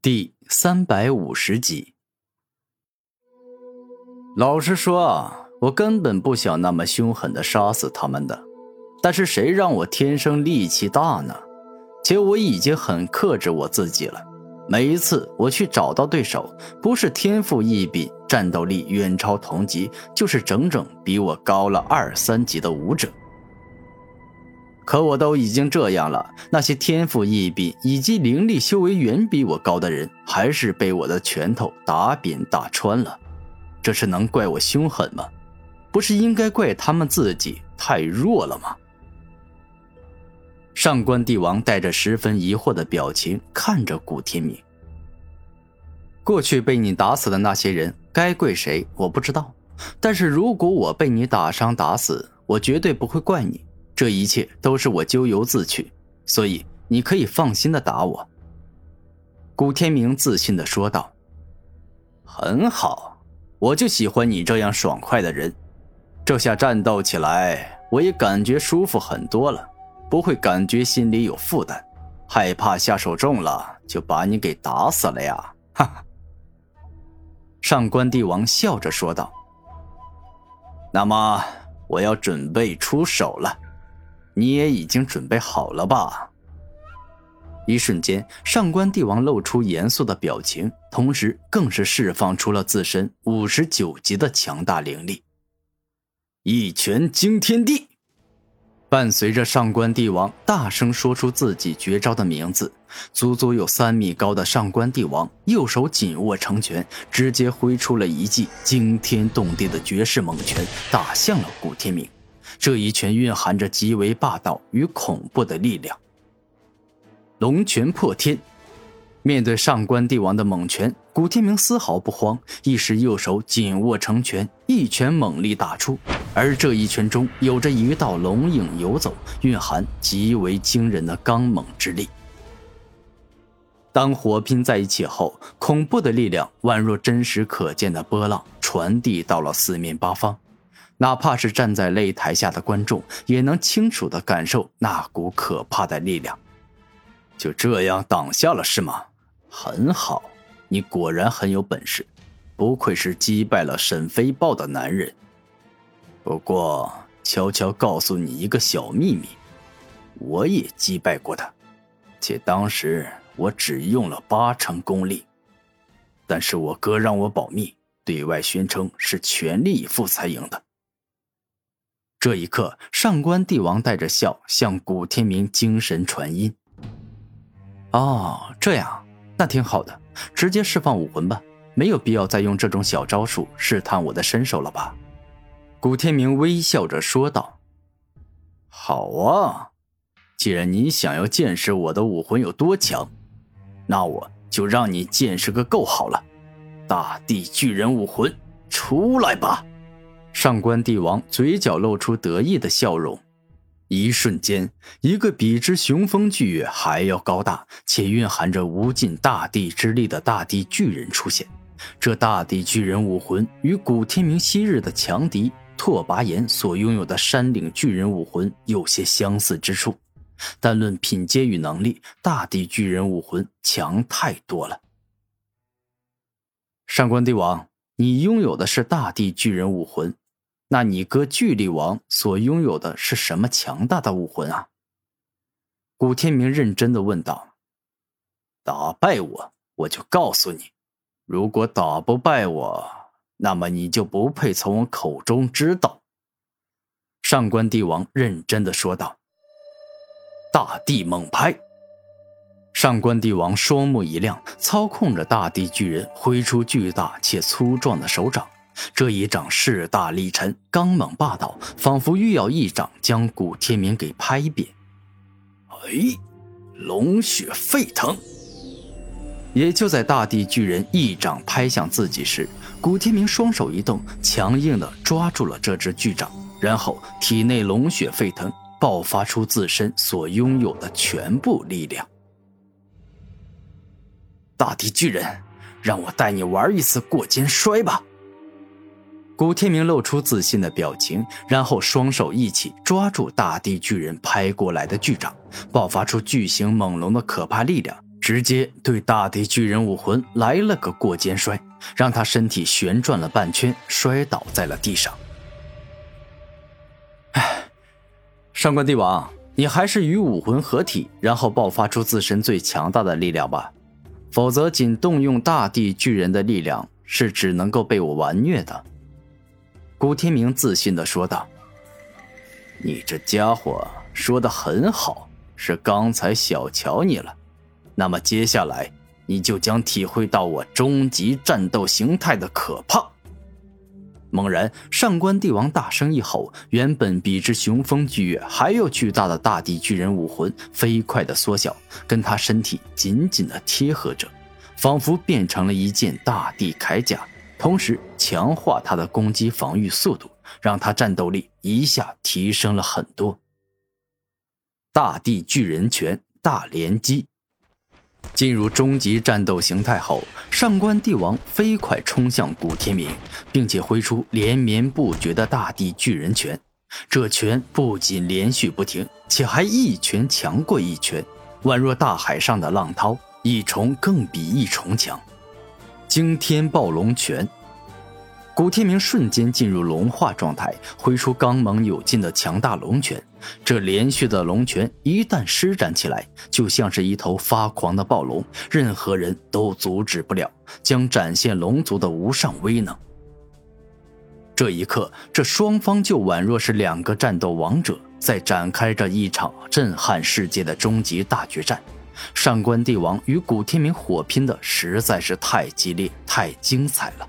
第三百五十集。老实说啊，我根本不想那么凶狠的杀死他们的，但是谁让我天生力气大呢？且我已经很克制我自己了。每一次我去找到对手，不是天赋异禀、战斗力远超同级，就是整整比我高了二三级的武者。可我都已经这样了，那些天赋异禀以及灵力修为远比我高的人，还是被我的拳头打扁打穿了。这是能怪我凶狠吗？不是应该怪他们自己太弱了吗？上官帝王带着十分疑惑的表情看着古天明。过去被你打死的那些人，该怪谁我不知道，但是如果我被你打伤打死，我绝对不会怪你。这一切都是我咎由自取，所以你可以放心的打我。”古天明自信的说道。“很好，我就喜欢你这样爽快的人。这下战斗起来，我也感觉舒服很多了，不会感觉心里有负担，害怕下手重了就把你给打死了呀！”哈哈。上官帝王笑着说道。“那么，我要准备出手了。”你也已经准备好了吧？一瞬间，上官帝王露出严肃的表情，同时更是释放出了自身五十九级的强大灵力。一拳惊天地，伴随着上官帝王大声说出自己绝招的名字，足足有三米高的上官帝王右手紧握成拳，直接挥出了一记惊天动地的绝世猛拳，打向了古天明。这一拳蕴含着极为霸道与恐怖的力量。龙拳破天，面对上官帝王的猛拳，古天明丝毫不慌，一时右手紧握成拳，一拳猛力打出。而这一拳中有着一道龙影游走，蕴含极为惊人的刚猛之力。当火拼在一起后，恐怖的力量宛若真实可见的波浪，传递到了四面八方。哪怕是站在擂台下的观众，也能清楚地感受那股可怕的力量。就这样挡下了是吗？很好，你果然很有本事，不愧是击败了沈飞豹的男人。不过，悄悄告诉你一个小秘密，我也击败过他，且当时我只用了八成功力。但是我哥让我保密，对外宣称是全力以赴才赢的。这一刻，上官帝王带着笑向古天明精神传音。哦，这样，那挺好的，直接释放武魂吧，没有必要再用这种小招数试探我的身手了吧？古天明微笑着说道。好啊，既然你想要见识我的武魂有多强，那我就让你见识个够好了。大地巨人武魂，出来吧！上官帝王嘴角露出得意的笑容，一瞬间，一个比之雄风巨岳还要高大且蕴含着无尽大地之力的大地巨人出现。这大地巨人武魂与古天明昔日的强敌拓跋炎所拥有的山岭巨人武魂有些相似之处，但论品阶与能力，大地巨人武魂强太多了。上官帝王，你拥有的是大地巨人武魂。那你哥巨力王所拥有的是什么强大的武魂啊？古天明认真的问道。打败我，我就告诉你；如果打不败我，那么你就不配从我口中知道。上官帝王认真的说道。大地猛拍。上官帝王双目一亮，操控着大地巨人挥出巨大且粗壮的手掌。这一掌势大力沉，刚猛霸道，仿佛欲要一掌将古天明给拍扁。哎，龙血沸腾！也就在大地巨人一掌拍向自己时，古天明双手一动，强硬的抓住了这只巨掌，然后体内龙血沸腾，爆发出自身所拥有的全部力量。大地巨人，让我带你玩一次过肩摔吧！古天明露出自信的表情，然后双手一起抓住大地巨人拍过来的巨掌，爆发出巨型猛龙的可怕力量，直接对大地巨人武魂来了个过肩摔，让他身体旋转了半圈，摔倒在了地上。唉，上官帝王，你还是与武魂合体，然后爆发出自身最强大的力量吧，否则仅动用大地巨人的力量是只能够被我完虐的。古天明自信的说道：“你这家伙说的很好，是刚才小瞧你了。那么接下来你就将体会到我终极战斗形态的可怕。”猛然，上官帝王大声一吼，原本比之雄风巨月还要巨大的大地巨人武魂飞快的缩小，跟他身体紧紧的贴合着，仿佛变成了一件大地铠甲。同时强化他的攻击防御速度，让他战斗力一下提升了很多。大地巨人拳大连击，进入终极战斗形态后，上官帝王飞快冲向古天明，并且挥出连绵不绝的大地巨人拳。这拳不仅连续不停，且还一拳强过一拳，宛若大海上的浪涛，一重更比一重强。惊天暴龙拳，古天明瞬间进入龙化状态，挥出刚猛有劲的强大龙拳。这连续的龙拳一旦施展起来，就像是一头发狂的暴龙，任何人都阻止不了，将展现龙族的无上威能。这一刻，这双方就宛若是两个战斗王者，在展开着一场震撼世界的终极大决战。上官帝王与古天明火拼的实在是太激烈、太精彩了。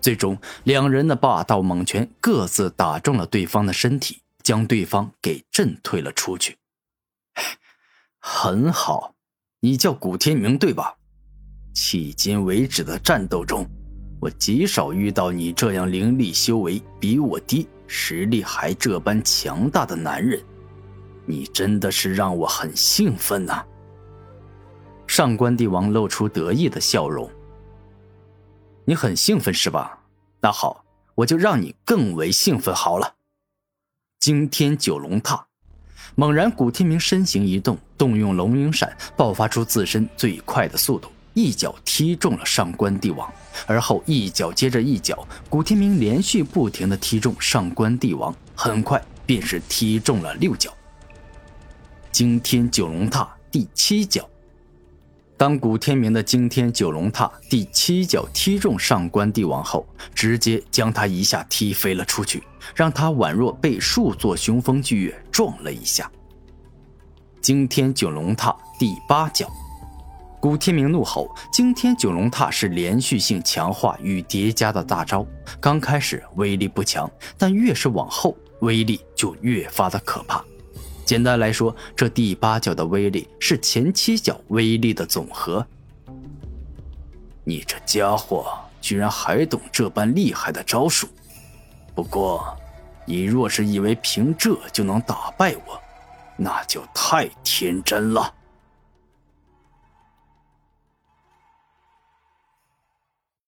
最终，两人的霸道猛拳各自打中了对方的身体，将对方给震退了出去。很好，你叫古天明对吧？迄今为止的战斗中，我极少遇到你这样灵力修为比我低、实力还这般强大的男人。你真的是让我很兴奋呐！上官帝王露出得意的笑容。你很兴奋是吧？那好，我就让你更为兴奋好了。惊天九龙踏，猛然，古天明身形一动，动用龙影闪，爆发出自身最快的速度，一脚踢中了上官帝王，而后一脚接着一脚，古天明连续不停的踢中上官帝王，很快便是踢中了六脚。惊天九龙踏第七脚，当古天明的惊天九龙踏第七脚踢中上官帝王后，直接将他一下踢飞了出去，让他宛若被数座雄风巨月撞了一下。惊天九龙踏第八脚，古天明怒吼：“惊天九龙踏是连续性强化与叠加的大招，刚开始威力不强，但越是往后，威力就越发的可怕。”简单来说，这第八脚的威力是前七脚威力的总和。你这家伙居然还懂这般厉害的招数！不过，你若是以为凭这就能打败我，那就太天真了。